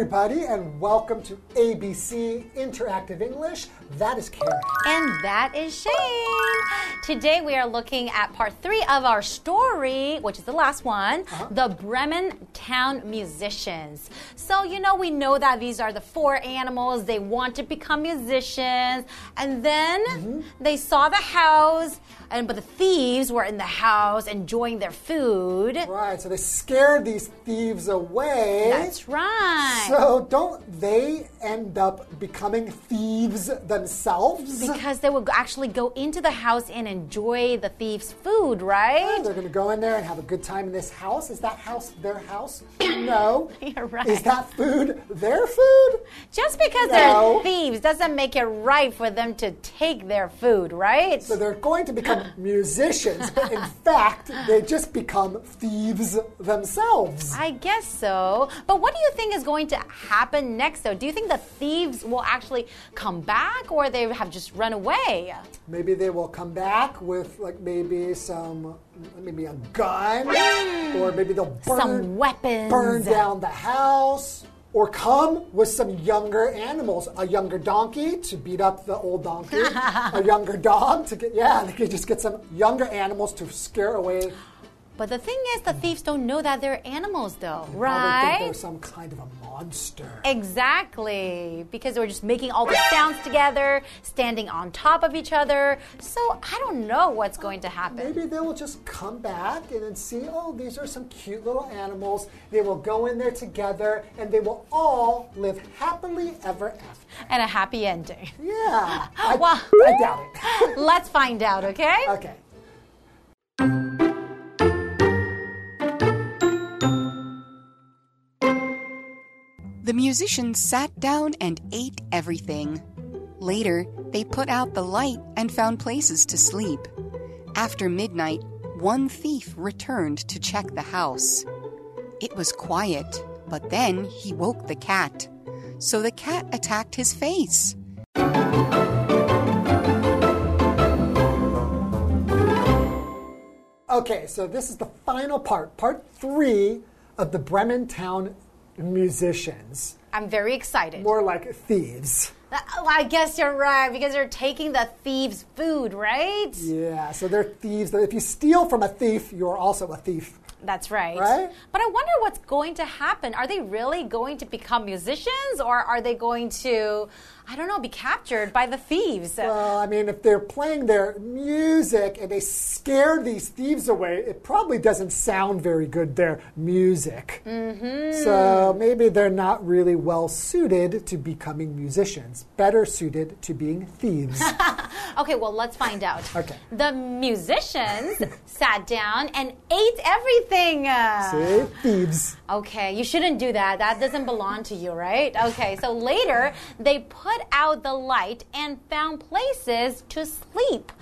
everybody, and welcome to ABC Interactive English. That is Karen. And that is Shane. Today we are looking at part three of our story, which is the last one Uh-huh. the Bremen Town Musicians. So, you know, we know that these are the four animals. They want to become musicians. And then Mm-hmm. they saw the house, and but the thieves were in the house enjoying their food. Right, so they scared these thieves away. That's right. So don't they end up becoming thieves themselves? Because they would actually go into the house and enjoy the thieves' food, right? They're going to go in there and have a good time in this house. Is that house their house? No. You're right. Is that food their food? Just because No. they're thieves doesn't make it right for them to take their food, right? So they're going to become musicians, but in fact, they just become thieves themselves. I guess so. But what do you think is going to happen next, though? Do you think the thieves will actually come back or they have just run away? Maybe they will come back with like maybe some, maybe a gun, hmm. or maybe they'll burn, Some weapons. burn down the house, or come with some younger animals, a younger donkey to beat up the old donkey, a younger dog to get yeah, they could just get some younger animals to scare away. But the thing is, the hmm. thieves don't know that they're animals, though, think right? they're some kind of a monster. Exactly, because they were just making all the sounds together, standing on top of each other. So I don't know what's going to happen. Maybe they will just come back and then see, oh, these are some cute little animals. They will go in there together and they will all live happily ever after. And a happy ending. Yeah. I, Well- I doubt it. Let's find out, okay? okay. The musicians sat down and ate everything. Later, they put out the light and found places to sleep. After midnight, one thief returned to check the house. It was quiet, but then he woke the cat. So the cat attacked his face. Okay, so this is the final part, part three of the Bremen Town musicians. I'm very excited. More like thieves. Oh, I guess you're right because they're taking the thieves' food, right? Yeah, so they're thieves. If you steal from a thief, you're also a thief. That's right. Right? But I wonder what's going to happen. Are they really going to become musicians or are they going to, I don't know, be captured by the thieves? Well, I mean, if they're playing their music and they scare these thieves away, it probably doesn't sound very good, their music. Mm-hmm. So maybe they're not really well suited to becoming musicians, better suited to being thieves. okay, well, let's find out. Okay. The musicians sat down and ate everything. See? Thieves. Okay, you shouldn't do that. That doesn't belong to you, right? Okay, so later they put out the light and found places to sleep.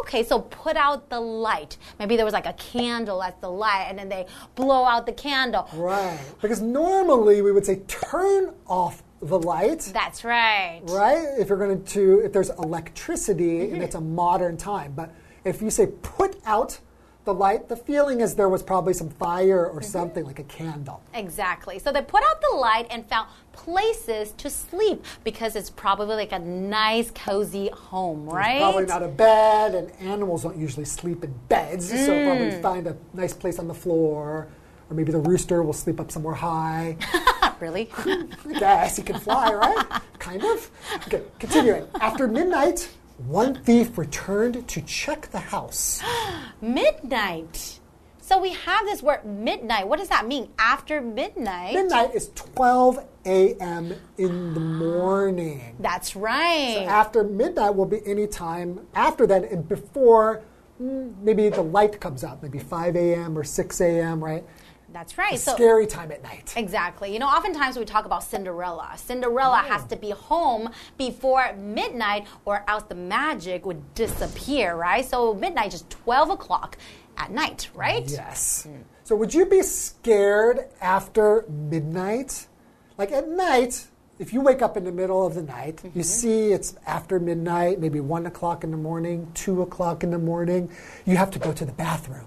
Okay, so put out the light. Maybe there was like a candle at the light and then they blow out the candle. Right. Because normally we would say turn off the light. That's right. right? If you're going to, if there's electricity and it's a modern time. But if you say put out the light, the feeling is there was probably some fire or mm-hmm. something like a candle. Exactly. So they put out the light and found places to sleep because it's probably like a nice, cozy home, right? Probably not a bed, and animals don't usually sleep in beds, so mm. probably find a nice place on the floor. Or maybe the rooster will sleep up somewhere high. really? I guess he can fly, right? kind of. Okay, continuing. After midnight, one thief returned to check the house. midnight. So we have this word midnight. What does that mean? After midnight? Midnight is 12 a.m. in the morning. That's right. So after midnight will be any time after that and before mm, maybe the light comes up, maybe 5 a.m. or 6 a.m., right? That's right. So Scary time at night. Exactly. You know, oftentimes we talk about Cinderella. Cinderella has mm. to be home before midnight, or else the magic would disappear, right? So midnight is 12 o'clock at night, right? Yes. Mm. So would you be scared after midnight? Like at night, if you wake up in the middle of the night, you mm-hmm. see it's after midnight, maybe one o'clock in the morning, two o'clock in the morning, you have to go to the bathroom.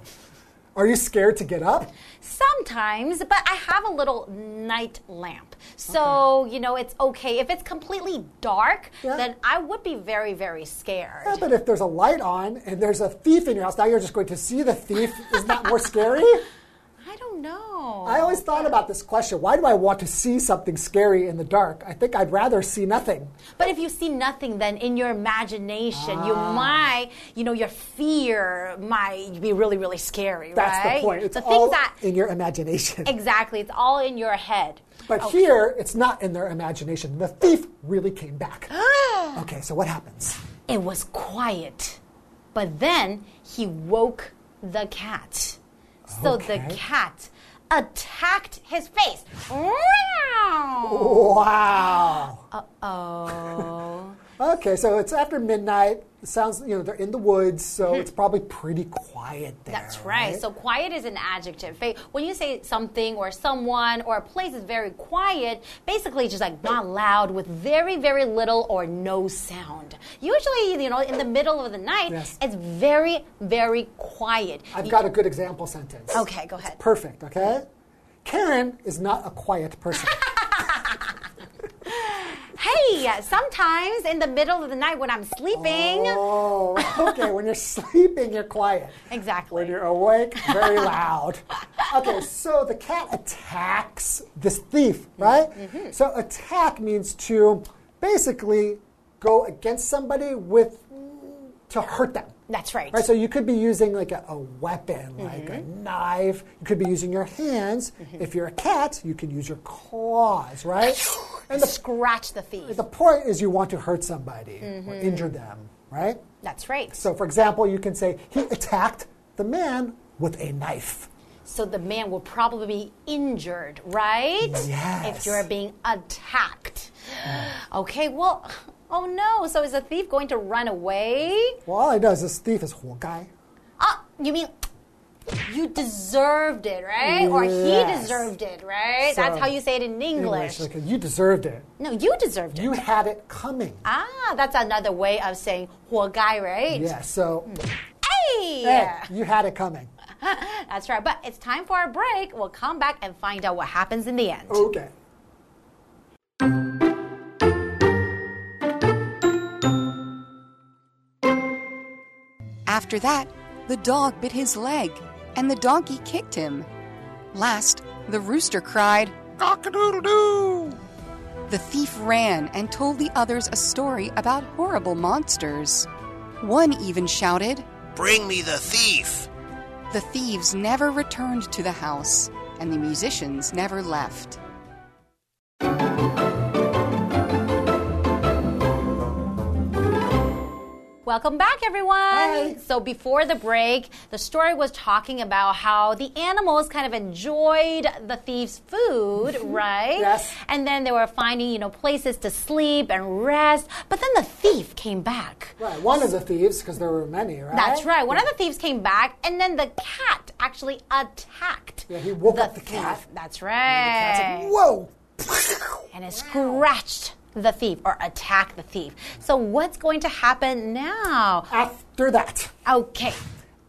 Are you scared to get up? Sometimes, but I have a little night lamp. So, you know, it's okay. If it's completely dark, Yeah. then I would be very, very scared. Yeah, but if there's a light on and there's a thief in your house, now you're just going to see the thief. Isn't that more scary? I don't know. I always thought about this question. Why do I want to see something scary in the dark? I think I'd rather see nothing. But if you see nothing, then in your imagination, you Ah. might, you know, your fear might be really, really scary, That's right? the point. It's the all that in your imagination. exactly, it's all in your head. But here, it's not in their imagination. The thief really came back. okay, so what happens? It was quiet, but then he woke the cat. So the cat attacked his face. Wow. Uh Oh. Okay, so it's after midnight. It sounds, you know, they're in the woods, so it's probably pretty quiet there. That's right. So quiet is an adjective. When you say something or someone or a place is very quiet, basically it's just like not loud with very, very little or no sound. Usually, you know, in the middle of the night, Yes. it's very, very quiet. I've got a good example sentence. Okay, go ahead. Perfect, okay? Karen is not a quiet person. Hey, sometimes in the middle of the night when I'm sleeping. oh, okay. When you're sleeping, you're quiet. Exactly. When you're awake, very loud. Okay, so the cat attacks this thief, right? Mm-hmm. So attack means to basically go against somebody with to hurt them. That's right. Right, so you could be using like a, a weapon, like a Mm-hmm. knife. You could be using your hands. If you're a cat, you can use your claws, right? And the, Scratch the thief. the point is you want to hurt somebody Mm-hmm. or injure them, right? That's right. So, for example, you can say he attacked the man with a knife. So the man will probably be injured, right? Yes. If you're being attacked. Okay, well, oh no. So is the thief going to run away? Well, all I know is this thief is 活该. Ah, you mean you deserved it, right? Or he Yes. deserved it, right? So, that's how you say it in English. like, you deserved it. No, you deserved it. You had it coming. ah, that's another way of saying 活该, right? Yeah, so Hey! hey, you had it coming. That's right. But it's time for a break. We'll come back and find out what happens in the end. Okay. After that, the dog bit his leg, and the donkey kicked him. Last, the rooster cried, Cock a doodle doo! The thief ran and told the others a story about horrible monsters. One even shouted, Bring me the thief. The thieves never returned to the house, and the musicians never left. Welcome back, everyone. Hi. So, before the break, the story was talking about how the animals kind of enjoyed the thief's food, right? Yes. And then they were finding, you know, places to sleep and rest. But then the thief came back. Right, one of the thieves, because there were many, right? That's right. One of the thieves came back, and then the cat actually attacked. Yeah, he woke the up the thief. cat. That's Cat's right. like, whoa! and it scratched the thief or attack the thief. So, what's going to happen now? After that, Okay.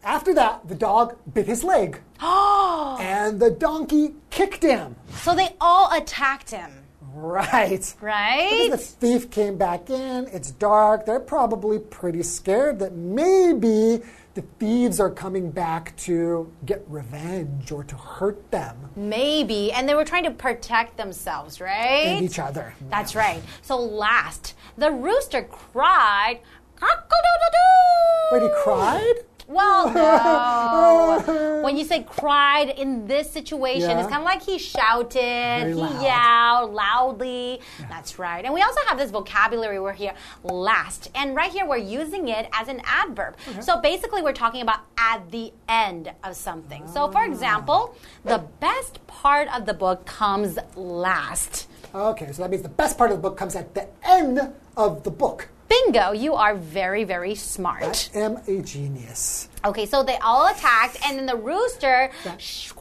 after that, the dog bit his leg, Oh, and the donkey kicked him. so they all attacked him, Right. right? Because the thief came back in, it's dark, they're probably pretty scared that maybe the thieves are coming back to get revenge or to hurt them Maybe. And they were trying to protect themselves, right? and each other. That's right. So, last, the rooster cried, cock-a-doodle-doo. Wait, he cried? Well, no. when you say cried in this situation, Yeah. it's kind of like he shouted, Very he loud. yelled loudly. That's right. And we also have this vocabulary we're here last. And right here, we're using it as an adverb. So basically, we're talking about at the end of something. So, Ah. for example, the best part of the book comes last. Okay, so that means the best part of the book comes at the end of the book. Bingo, you are very, very smart. I am a genius. Okay, so they all attacked, and then the rooster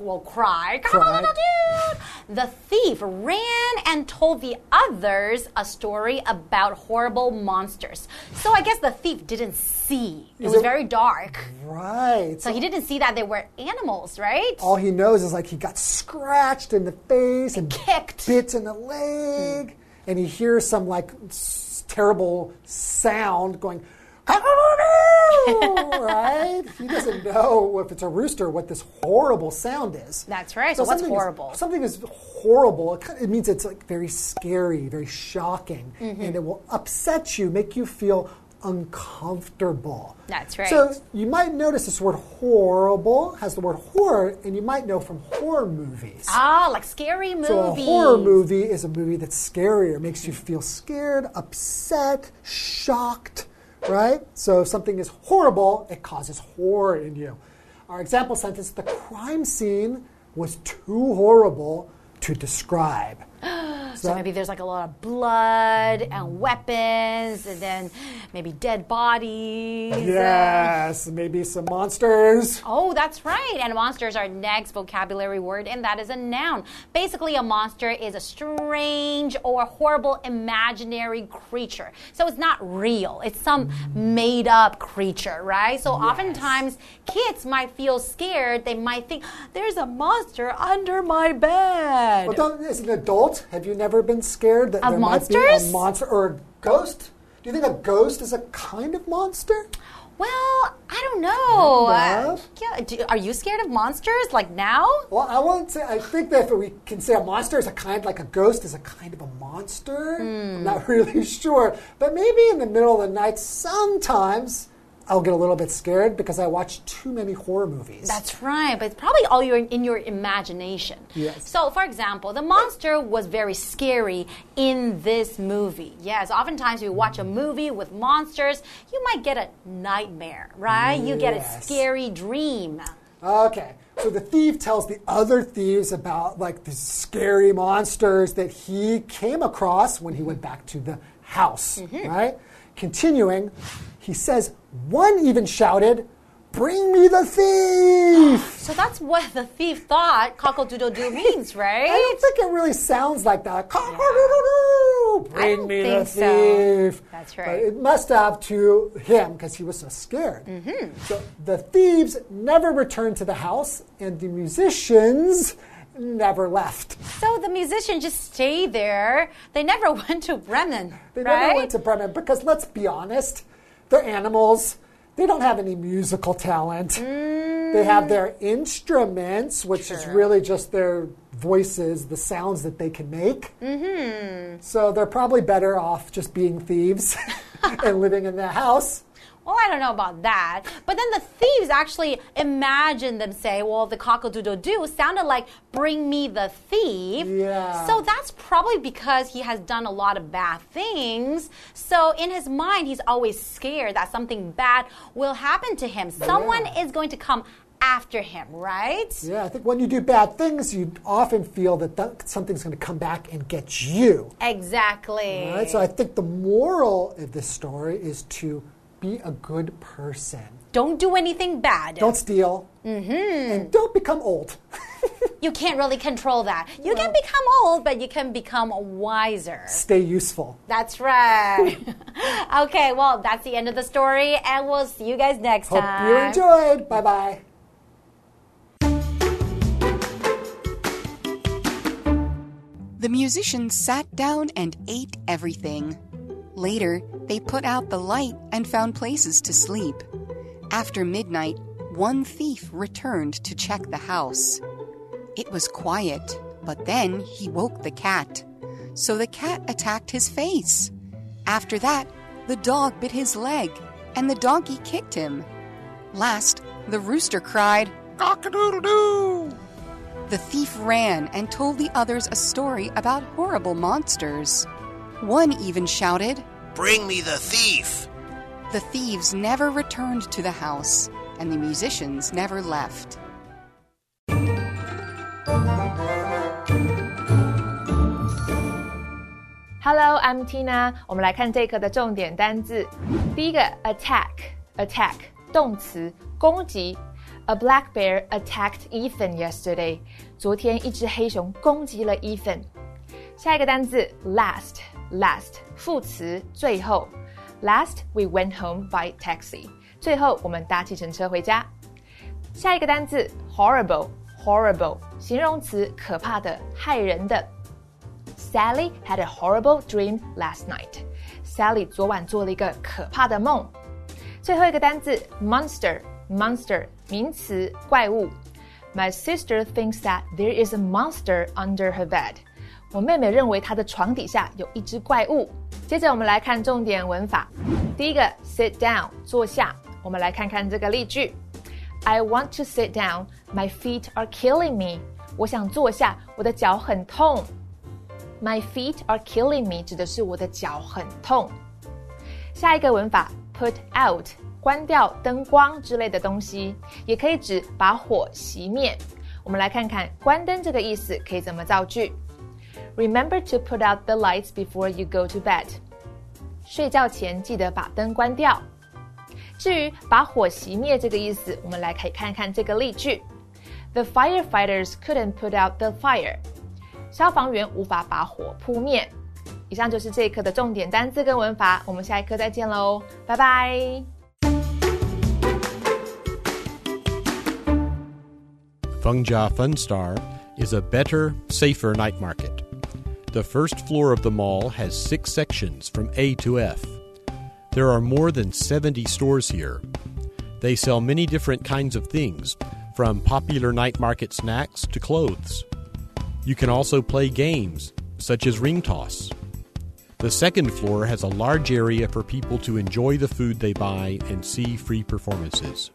will cry. Cried. The thief ran and told the others a story about horrible monsters. So I guess the thief didn't see. It Is was it- very dark. Right. So he didn't see that they were animals, right? all he knows is like he got scratched in the face and Kicked. bit in the leg, and he hears some like terrible sound going. right? He doesn't know if it's a rooster what this horrible sound is. That's right. So what's something is- horrible? something is horrible. It, it means it's like very scary, very shocking, Mm-hmm. and it will upset you, make you feel uncomfortable. That's right. So you might notice this word horrible has the word horror, and you might know from horror movies. Ah, like scary movies. So a horror movie is a movie that's scary or makes you feel scared, upset, shocked, right? So if something is horrible, it causes horror in you. Our example sentence, the crime scene was too horrible to describe. So maybe there's like a lot of blood and weapons, and then maybe dead bodies. Yes, maybe some monsters. Oh, that's right. And monsters are next vocabulary word, and that is a noun. Basically, a monster is a strange or horrible imaginary creature. So it's not real, it's some made up creature, right? So oftentimes, kids might feel scared. They might think, there's a monster under my bed. Well, as an adult, have you never been scared that Of there might be a monster or a ghost? Do you think a ghost is a kind of monster? Well, I don't know. Uh, yeah, do, are you scared of monsters like now? Well, I won't say. I think that if we can say a monster is a kind, like a ghost is a kind of a monster. I'm not really sure, but maybe in the middle of the night, sometimes I'll get a little bit scared because I watch too many horror movies. That's right, but it's probably all your in your imagination. Yes. So, for example, the monster was very scary in this movie. Yes, oftentimes you watch a movie with monsters, you might get a nightmare, right? You get a scary dream. Okay, so the thief tells the other thieves about like these scary monsters that he came across when he went back to the house, mm-hmm. right? Continuing, he says, one even shouted, Bring me the thief! So that's what the thief thought cockle-doodle-doo means, right? I don't think it really sounds like that. Cock-a-doodle-doo, Bring me the think so. thief. That's But right. it must have to him because he was so scared. Mm-hmm. So the thieves never returned to the house, and the musicians never left. So the musician just stayed there. They never went to Bremen, They right? never went to Bremen because let's be honest, they're animals. They don't have any musical talent. They have their instruments, which is really just their voices, the sounds that they can make. Mm-hmm. So they're probably better off just being thieves and living in the house. Well, I don't know about that. But then the thieves actually imagined them say, well, the cock-a-doodle-doo sounded like bring me the thief. Yeah. So that's probably because he has done a lot of bad things. So in his mind, he's always scared that something bad will happen to him. Someone Yeah. is going to come after him, right? Yeah, I think when you do bad things, you often feel that th- something's going to come back and get you. Exactly. Right? So I think the moral of this story is to be a good person. don't do anything bad. Don't steal. Mm-hmm. And don't become old. You can't really control that. You can become old, but you can become wiser. Stay useful. That's right. okay, well, that's the end of the story, and we'll see you guys next Hope time. Hope you enjoyed. Bye bye. The musicians sat down and ate everything. Later, they put out the light and found places to sleep. After midnight, one thief returned to check the house. It was quiet, but then he woke the cat. So the cat attacked his face. After that, the dog bit his leg, and the donkey kicked him. Last, the rooster cried, Cock-a-doodle-doo! the thief ran and told the others a story about horrible monsters. One even shouted. Bring me the thief! The thieves never returned to the house, and the musicians never left. Hello, I'm Tina。我们来看这一课的重点单字。第一个，attack，attack，动词，攻击。A black bear attacked Ethan yesterday。昨天一只黑熊攻击了 Ethan。下一个单字 ，last，last，副词，最后。Last we went home by taxi。最后我们搭计程车回家。下一个单字，horrible，horrible，形容词，可怕的，害人的。Sally had a horrible dream last night. Sally 昨晚做了一个可怕的梦。最后一个单词 monster monster 名词怪物。My sister thinks that there is a monster under her bed. 我妹妹认为她的床底下有一只怪物。接着我们来看重点文法。第一个 sit down 坐下。我们来看看这个例句。I want to sit down. My feet are killing me. 我想坐下，我的脚很痛。My feet are killing me 指的是我的脚很痛。下一个文法 put out 关掉灯光之类的东西，也可以指把火熄灭。我们来看看关灯这个意思可以怎么造句。Remember to put out the lights before you go to bed。睡觉前记得把灯关掉。至于把火熄灭这个意思，我们来可以看看这个例句：The firefighters couldn't put out the fire。消防员无法把火扑灭。以上就是这一课的重点单词跟文法，我们下一课再见喽，拜拜。Fungjia Funstar is a better, safer night market. The first floor of the mall has six sections from A to F. There are more than 70 stores here. They sell many different kinds of things, from popular night market snacks to clothes. You can also play games, such as ring toss. The second floor has a large area for people to enjoy the food they buy and see free performances.